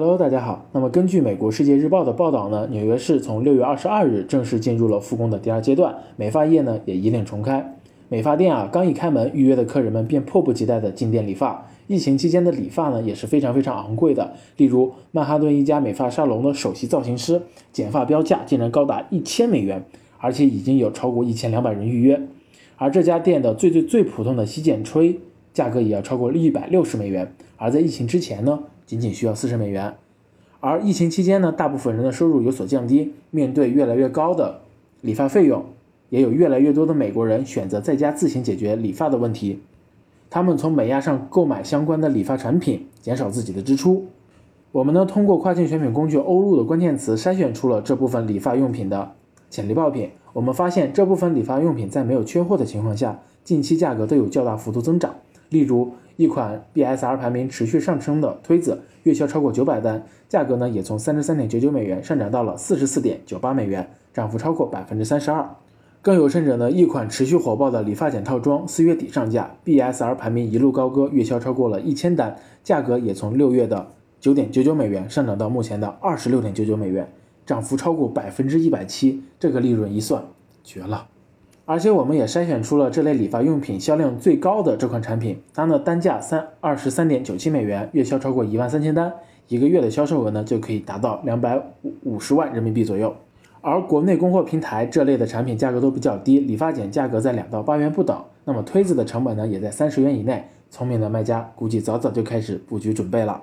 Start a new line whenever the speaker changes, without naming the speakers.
Hello，大家好。那么根据美国《世界日报》的报道呢，纽约市从六月二十二日正式进入了复工的第二阶段，美发业呢也一令重开。美发店啊刚一开门，预约的客人们便迫不及待的进店理发。疫情期间的理发呢也是非常非常昂贵的，例如曼哈顿一家美发沙龙的首席造型师剪发标价竟然高达一千美元，而且已经有超过一千两百人预约。而这家店的最最最普通的洗剪吹价格也要超过一百六十美元，而在疫情之前呢？仅仅需要四十美元，而疫情期间呢，大部分人的收入有所降低，面对越来越高的理发费用，也有越来越多的美国人选择在家自行解决理发的问题。他们从美亚上购买相关的理发产品，减少自己的支出。我们呢，通过跨境选品工具欧路的关键词筛选出了这部分理发用品的潜力爆品。我们发现这部分理发用品在没有缺货的情况下，近期价格都有较大幅度增长。例如，一款 BSR 排名持续上升的推子，月销超过九百单，价格呢也从三十三点九九美元上涨到了四十四点九八美元，涨幅超过百分之三十二。更有甚者呢，一款持续火爆的理发剪套装，四月底上架，BSR 排名一路高歌，月销超过了一千单，价格也从六月的九点九九美元上涨到目前的二十六点九九美元，涨幅超过百分之一百七。这个利润一算，绝了。而且我们也筛选出了这类理发用品销量最高的这款产品，它呢单价三二十三点九七美元，月销超过一万三千单，一个月的销售额呢就可以达到两百五十万人民币左右。而国内供货平台这类的产品价格都比较低，理发剪价格在两到八元不等，那么推子的成本呢也在三十元以内，聪明的卖家估计早早就开始布局准备了。